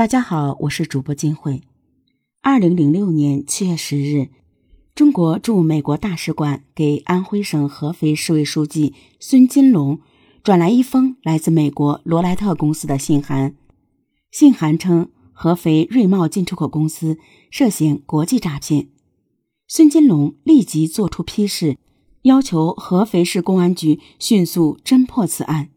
大家好，我是主播金慧。二零零六年七月十日，中国驻美国大使馆给安徽省合肥市委书记孙金龙转来一封来自美国罗莱特公司的信函。信函称，合肥瑞茂进出口公司涉嫌国际诈骗。孙金龙立即作出批示，要求合肥市公安局迅速侦破此案。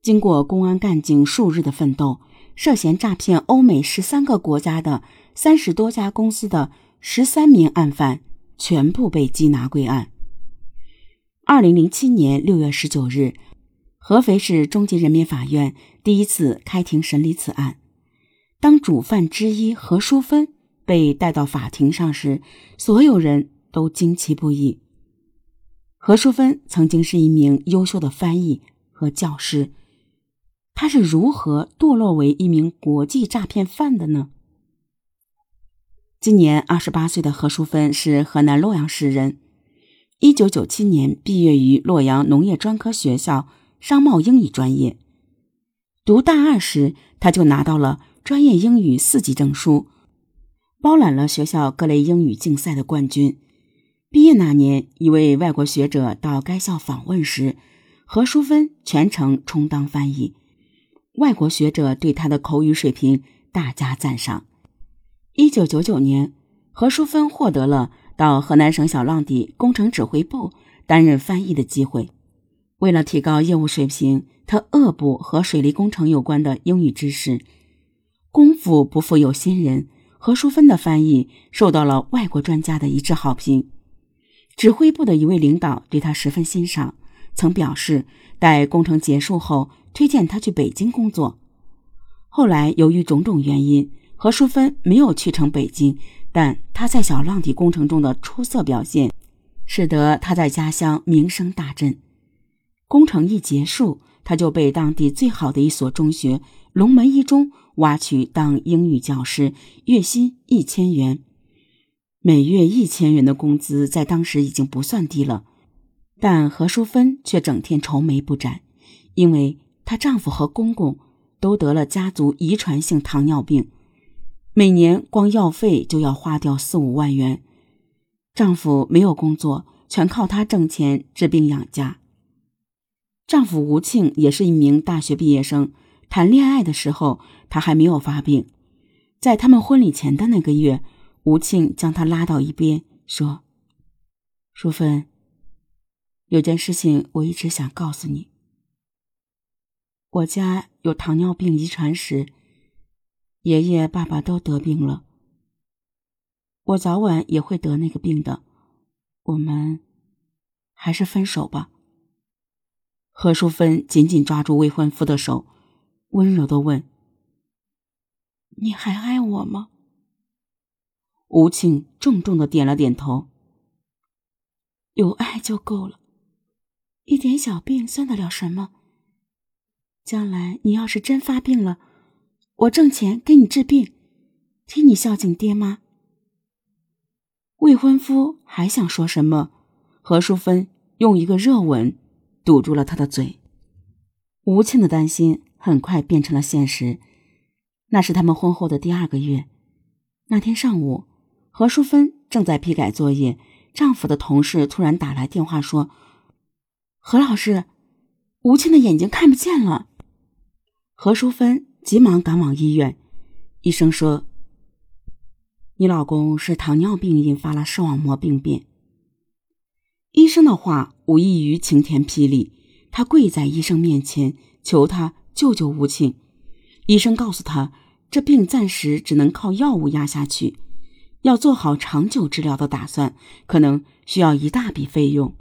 经过公安干警数日的奋斗。涉嫌诈骗欧美十三个国家的三十多家公司的十三名案犯全部被缉拿归案。二零零七年六月十九日，合肥市中级人民法院第一次开庭审理此案。当主犯之一何淑芬被带到法庭上时，所有人都惊奇不已。何淑芬曾经是一名优秀的翻译和教师。他是如何堕落为一名国际诈骗犯的呢？今年二十八岁的何淑芬是河南洛阳市人，一九九七年毕业于洛阳农业专科学校商贸英语专业。读大二时，他就拿到了专业英语四级证书，包揽了学校各类英语竞赛的冠军。毕业那年，一位外国学者到该校访问时，何淑芬全程充当翻译。外国学者对他的口语水平大加赞赏。一九九九年，何淑芬获得了到河南省小浪底工程指挥部担任翻译的机会。为了提高业务水平，他恶补和水利工程有关的英语知识。功夫不负有心人，何淑芬的翻译受到了外国专家的一致好评。指挥部的一位领导对他十分欣赏，曾表示待工程结束后。推荐他去北京工作。后来由于种种原因，何淑芬没有去成北京，但他在小浪底工程中的出色表现，使得他在家乡名声大振。工程一结束，他就被当地最好的一所中学龙门一中挖去当英语教师，月薪一千元。每月一千元的工资在当时已经不算低了，但何淑芬却整天愁眉不展，因为。她丈夫和公公都得了家族遗传性糖尿病，每年光药费就要花掉四五万元。丈夫没有工作，全靠她挣钱治病养家。丈夫吴庆也是一名大学毕业生，谈恋爱的时候他还没有发病。在他们婚礼前的那个月，吴庆将他拉到一边说：“淑芬，有件事情我一直想告诉你。”我家有糖尿病遗传史，爷爷、爸爸都得病了。我早晚也会得那个病的。我们还是分手吧。何淑芬紧紧抓住未婚夫的手，温柔的问：“你还爱我吗？”吴庆重重的点了点头：“有爱就够了，一点小病算得了什么？”将来你要是真发病了，我挣钱给你治病，替你孝敬爹妈。未婚夫还想说什么，何淑芬用一个热吻堵住了他的嘴。吴庆的担心很快变成了现实。那是他们婚后的第二个月，那天上午，何淑芬正在批改作业，丈夫的同事突然打来电话说：“何老师，吴庆的眼睛看不见了。”何淑芬急忙赶往医院，医生说：“你老公是糖尿病引发了视网膜病变。”医生的话无异于晴天霹雳，她跪在医生面前求他救救吴庆。医生告诉他，这病暂时只能靠药物压下去，要做好长久治疗的打算，可能需要一大笔费用。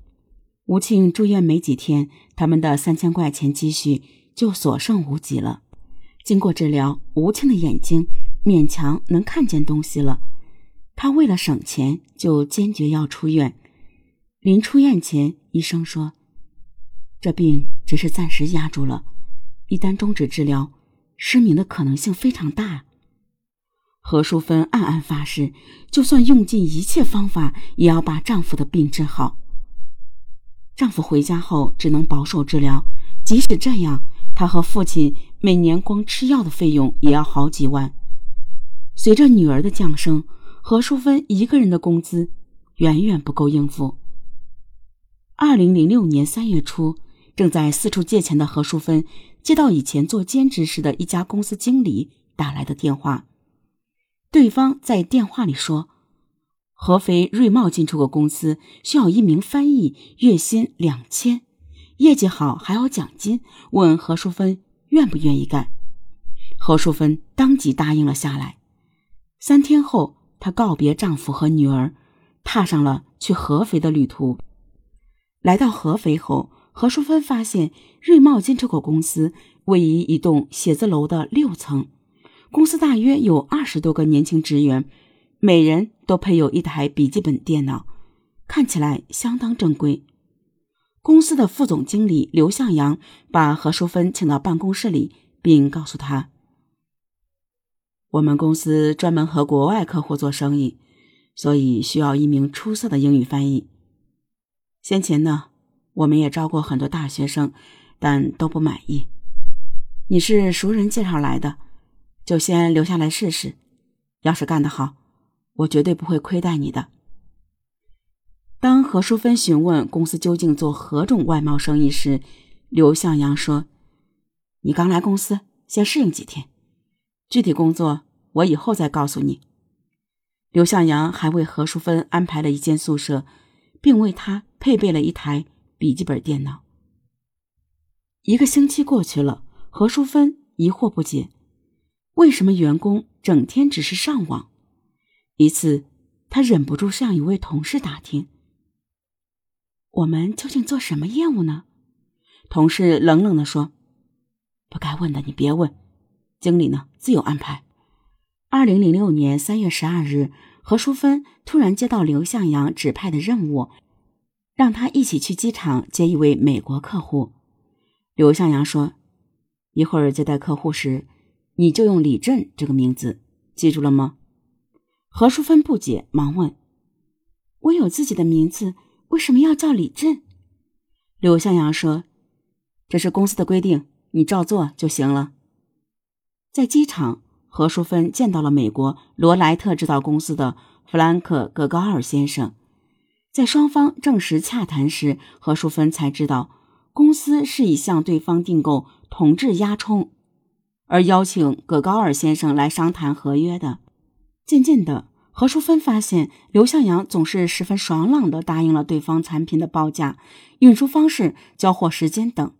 吴庆住院没几天，他们的三千块钱积蓄。就所剩无几了。经过治疗，吴庆的眼睛勉强能看见东西了。他为了省钱，就坚决要出院。临出院前，医生说：“这病只是暂时压住了，一旦终止治疗，失明的可能性非常大。”何淑芬暗暗发誓，就算用尽一切方法，也要把丈夫的病治好。丈夫回家后，只能保守治疗。即使这样，他和父亲每年光吃药的费用也要好几万。随着女儿的降生，何淑芬一个人的工资远远不够应付。二零零六年三月初，正在四处借钱的何淑芬接到以前做兼职时的一家公司经理打来的电话，对方在电话里说。合肥瑞茂进出口公司需要一名翻译，月薪两千，业绩好还有奖金。问何淑芬愿不愿意干，何淑芬当即答应了下来。三天后，她告别丈夫和女儿，踏上了去合肥的旅途。来到合肥后，何淑芬发现瑞茂进出口公司位于一栋写字楼的六层，公司大约有二十多个年轻职员。每人都配有一台笔记本电脑，看起来相当正规。公司的副总经理刘向阳把何淑芬请到办公室里，并告诉他：“我们公司专门和国外客户做生意，所以需要一名出色的英语翻译。先前呢，我们也招过很多大学生，但都不满意。你是熟人介绍来的，就先留下来试试。要是干得好。”我绝对不会亏待你的。当何淑芬询问公司究竟做何种外贸生意时，刘向阳说：“你刚来公司，先适应几天，具体工作我以后再告诉你。”刘向阳还为何淑芬安排了一间宿舍，并为她配备了一台笔记本电脑。一个星期过去了，何淑芬疑惑不解：为什么员工整天只是上网？一次，他忍不住向一位同事打听：“我们究竟做什么业务呢？”同事冷冷地说：“不该问的你别问，经理呢自有安排。”二零零六年三月十二日，何淑芬突然接到刘向阳指派的任务，让他一起去机场接一位美国客户。刘向阳说：“一会儿接待客户时，你就用李振这个名字，记住了吗？”何淑芬不解，忙问：“我有自己的名字，为什么要叫李振？”刘向阳说：“这是公司的规定，你照做就行了。”在机场，何淑芬见到了美国罗莱特制造公司的弗兰克·戈高尔先生。在双方正式洽谈时，何淑芬才知道，公司是以向对方订购铜质压冲，而邀请葛高尔先生来商谈合约的。渐渐的，何淑芬发现刘向阳总是十分爽朗的答应了对方产品的报价、运输方式、交货时间等。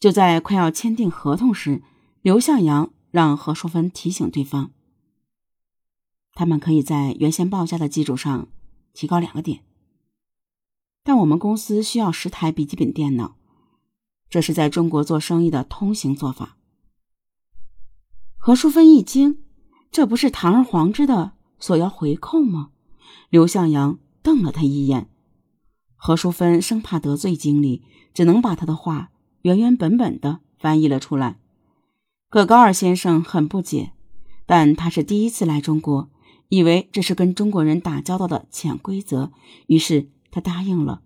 就在快要签订合同时，刘向阳让何淑芬提醒对方，他们可以在原先报价的基础上提高两个点。但我们公司需要十台笔记本电脑，这是在中国做生意的通行做法。何淑芬一惊。这不是堂而皇之的索要回扣吗？刘向阳瞪了他一眼。何淑芬生怕得罪经理，只能把他的话原原本本的翻译了出来。葛高尔先生很不解，但他是第一次来中国，以为这是跟中国人打交道的潜规则，于是他答应了。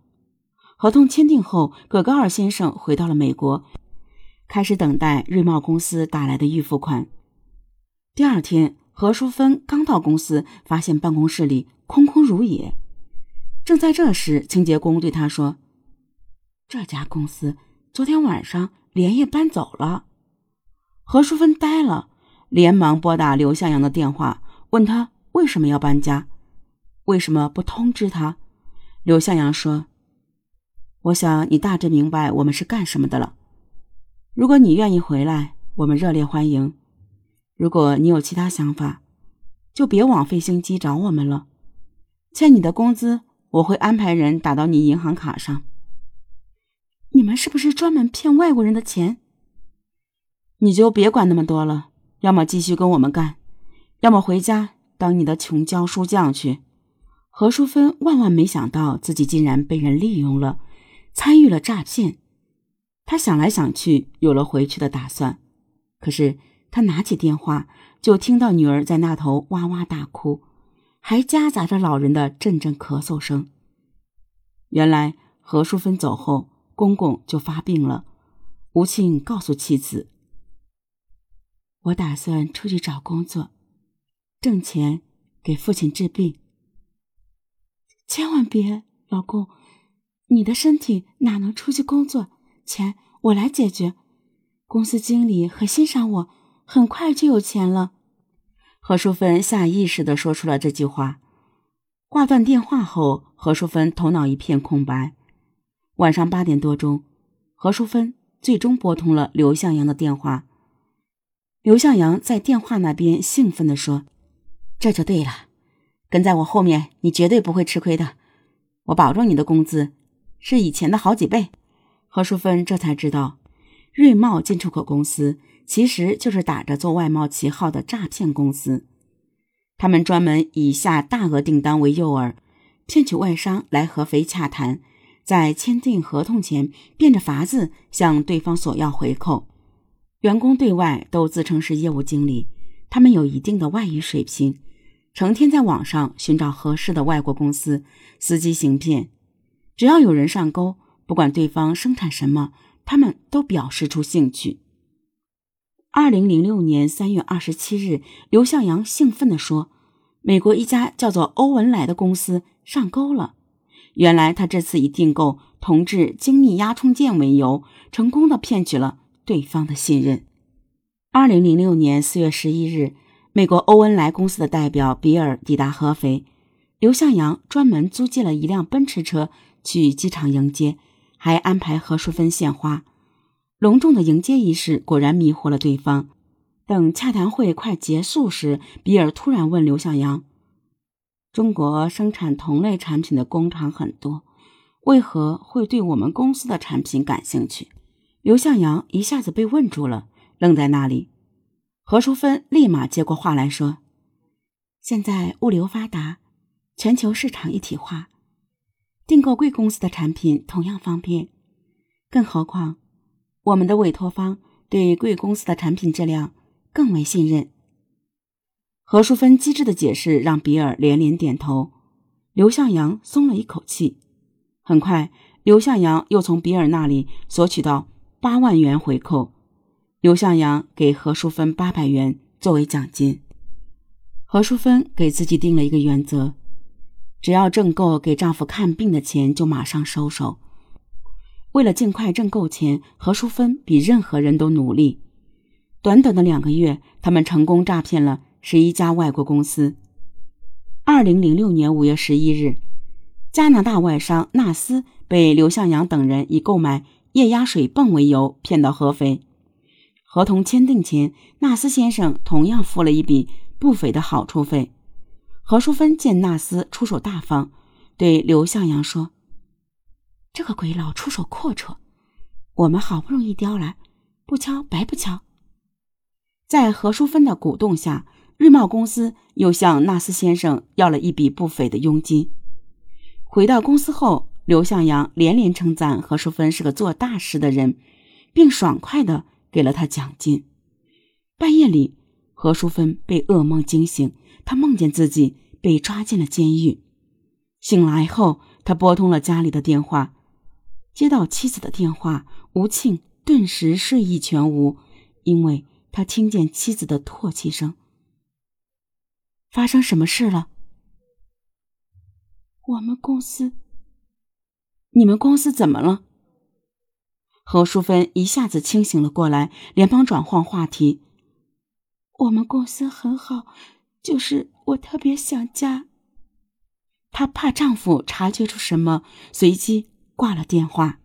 合同签订后，葛高尔先生回到了美国，开始等待瑞茂公司打来的预付款。第二天，何淑芬刚到公司，发现办公室里空空如也。正在这时，清洁工对他说：“这家公司昨天晚上连夜搬走了。”何淑芬呆了，连忙拨打刘向阳的电话，问他为什么要搬家，为什么不通知他。刘向阳说：“我想你大致明白我们是干什么的了。如果你愿意回来，我们热烈欢迎。”如果你有其他想法，就别往费心机找我们了。欠你的工资，我会安排人打到你银行卡上。你们是不是专门骗外国人的钱？你就别管那么多了，要么继续跟我们干，要么回家当你的穷教书匠去。何淑芬万万没想到自己竟然被人利用了，参与了诈骗。她想来想去，有了回去的打算，可是。他拿起电话，就听到女儿在那头哇哇大哭，还夹杂着老人的阵阵咳嗽声。原来何淑芬走后，公公就发病了，吴庆告诉妻子：“我打算出去找工作，挣钱给父亲治病。千万别，老公，你的身体哪能出去工作？钱我来解决。公司经理很欣赏我，很快就有钱了。”何淑芬下意识地说出了这句话。挂断电话后，何淑芬头脑一片空白。晚上八点多钟，何淑芬。最终拨通了刘向阳的电话。刘向阳在电话那边兴奋地说：“这就对了，跟在我后面，你绝对不会吃亏的。我保证你的工资是以前的好几倍。”何淑芬这才知道，瑞茂进出口公司其实就是打着做外贸旗号的诈骗公司。他们专门以下大额订单为诱饵，骗取外商来合肥洽谈。在签订合同前，变着法子向对方索要回扣。员工对外都自称是业务经理，他们有一定的外语水平，成天在网上寻找合适的外国公司伺机行骗。只要有人上钩，不管对方生产什么，他们都表示出兴趣。二零零六年三月二十七日，刘向阳兴奋地说：“美国一家叫做欧文莱的公司上钩了。”原来他这次以订购铜制精密压冲件为由，成功的骗取了对方的信任。二零零六年四月十一日，美国欧文莱公司的代表比尔抵达合肥，刘向阳专门租借了一辆奔驰车去机场迎接，还安排何淑芬献花。隆重的迎接仪式果然迷惑了对方。等洽谈会快结束时，比尔突然问刘向阳。中国生产同类产品的工厂很多，为何会对我们公司的产品感兴趣？刘向阳一下子被问住了，愣在那里。何淑芬立马接过话来说：“现在物流发达，全球市场一体化，订购贵公司的产品同样方便。更何况，我们的委托方对贵公司的产品质量更为信任。”何淑芬机智的解释让比尔连连点头，刘向阳松了一口气。很快，刘向阳又从比尔那里索取到八万元回扣。刘向阳给何淑芬八百元作为奖金。何淑芬给自己定了一个原则：只要挣够给丈夫看病的钱，就马上收手。为了尽快挣够钱，何淑芬比任何人都努力。短短的两个月，他们成功诈骗了。十一家外国公司。二零零六年五月十一日，加拿大外商纳斯被刘向阳等人以购买液压水泵为由骗到合肥。合同签订前，纳斯先生同样付了一笔不菲的好处费。何淑芬见纳斯出手大方，对刘向阳说：“这个鬼佬出手阔绰，我们好不容易雕来，不敲白不敲。”在何淑芬的鼓动下。日贸公司又向纳斯先生要了一笔不菲的佣金。回到公司后，刘向阳连连称赞何淑芬是个做大事的人，并爽快地给了他奖金。半夜里，何淑芬被噩梦惊醒，她梦见自己被抓进了监狱。醒来后，他拨通了家里的电话，接到妻子的电话，吴庆顿时睡意全无，因为他听见妻子的唾弃声。发生什么事了？我们公司，你们公司怎么了？何淑芬一下子清醒了过来，连忙转换话题：“我们公司很好，就是我特别想家。”她怕丈夫察觉出什么，随即挂了电话。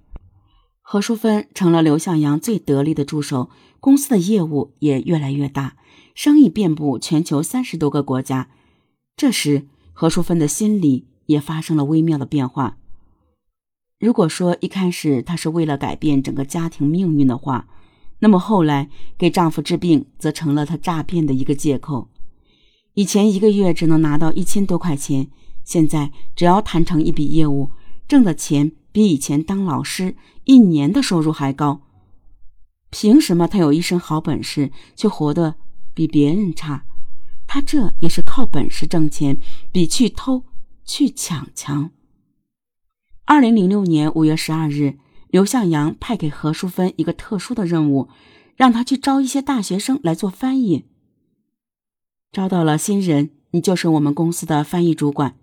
何淑芬成了刘向阳最得力的助手，公司的业务也越来越大。生意遍布全球三十多个国家，这时何淑芬的心里也发生了微妙的变化。如果说一开始她是为了改变整个家庭命运的话，那么后来给丈夫治病则成了她诈骗的一个借口。以前一个月只能拿到一千多块钱，现在只要谈成一笔业务，挣的钱比以前当老师一年的收入还高。凭什么他有一身好本事，却活得？比别人差，他这也是靠本事挣钱，比去偷去抢强。二零零六年五月十二日，刘向阳派给何淑芬一个特殊的任务，让他去招一些大学生来做翻译。招到了新人，你就是我们公司的翻译主管。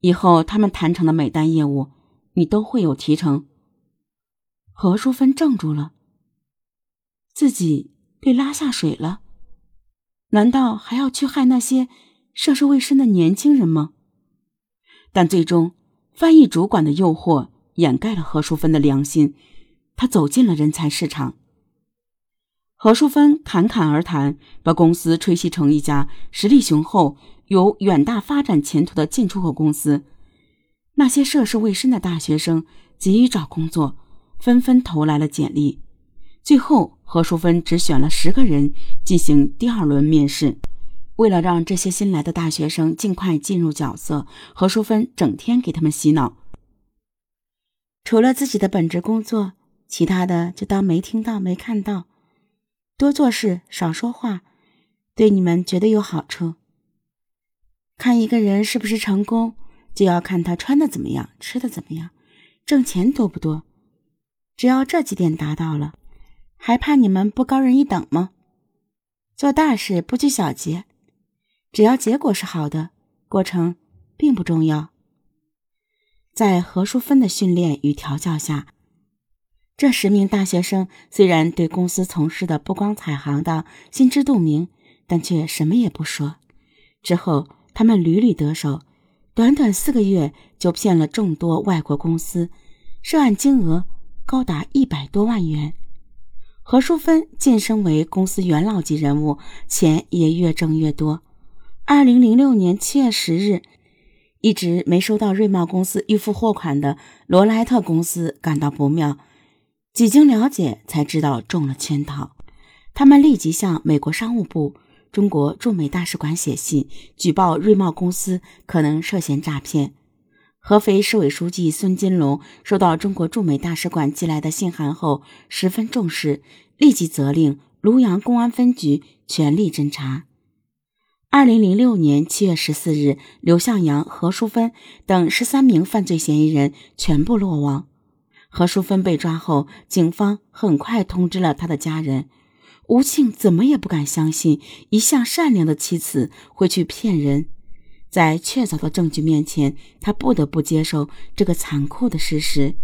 以后他们谈成的每单业务，你都会有提成。何淑芬怔住了，自己被拉下水了，难道还要去害那些涉世未深的年轻人吗？但最终，翻译主管的诱惑掩盖了何淑芬的良心，她走进了人才市场。何淑芬侃侃而谈，把公司吹嘘成一家实力雄厚。有远大发展前途的进出口公司，那些涉世未深的大学生急于找工作，纷纷投来了简历。最后，何淑芬只选了十个人进行第二轮面试。为了让这些新来的大学生尽快进入角色，何淑芬整天给他们洗脑。除了自己的本职工作，其他的就当没听到、没看到。多做事，少说话，对你们绝对有好处。看一个人是不是成功，就要看他穿的怎么样，吃的怎么样，挣钱多不多。只要这几点达到了，还怕你们不高人一等吗？做大事不拘小节，只要结果是好的，过程并不重要。在何淑芬的训练与调教下，这十名大学生虽然对公司从事的不光彩行当心知肚明，但却什么也不说。之后。他们屡屡得手，短短四个月就骗了众多外国公司，涉案金额高达一百多万元。何淑芬晋升为公司元老级人物，钱也越挣越多。二零零六年七月十日，一直没收到瑞茂公司预付货款的罗莱特公司感到不妙，几经了解才知道中了圈套，他们立即向美国商务部。中国驻美大使馆写信举报瑞茂公司可能涉嫌诈骗。合肥市委书记孙金龙收到中国驻美大使馆寄来的信函后，十分重视，立即责令庐阳公安分局全力侦查。二零零六年七月十四日，刘向阳、何淑芬等十三名犯罪嫌疑人全部落网。何淑芬被抓后，警方很快通知了他的家人。吴庆怎么也不敢相信一向善良的妻子会去骗人，在确凿的证据面前，他不得不接受这个残酷的事实。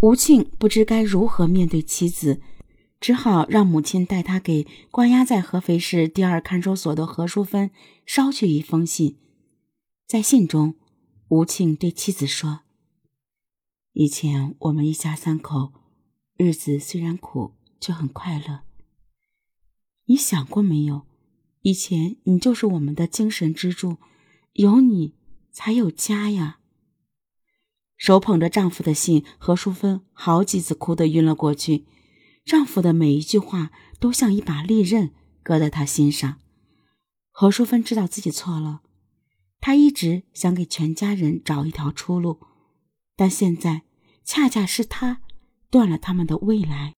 吴庆不知该如何面对妻子，只好让母亲带他给关押在合肥市第二看守所的何淑芬捎去一封信。在信中，吴庆对妻子说：“以前我们一家三口，日子虽然苦，却很快乐。”你想过没有？以前你就是我们的精神支柱，有你才有家呀。手捧着丈夫的信，何淑芬好几次哭得晕了过去。丈夫的每一句话都像一把利刃，搁在她心上。何淑芬知道自己错了，她一直想给全家人找一条出路，但现在恰恰是她断了他们的未来。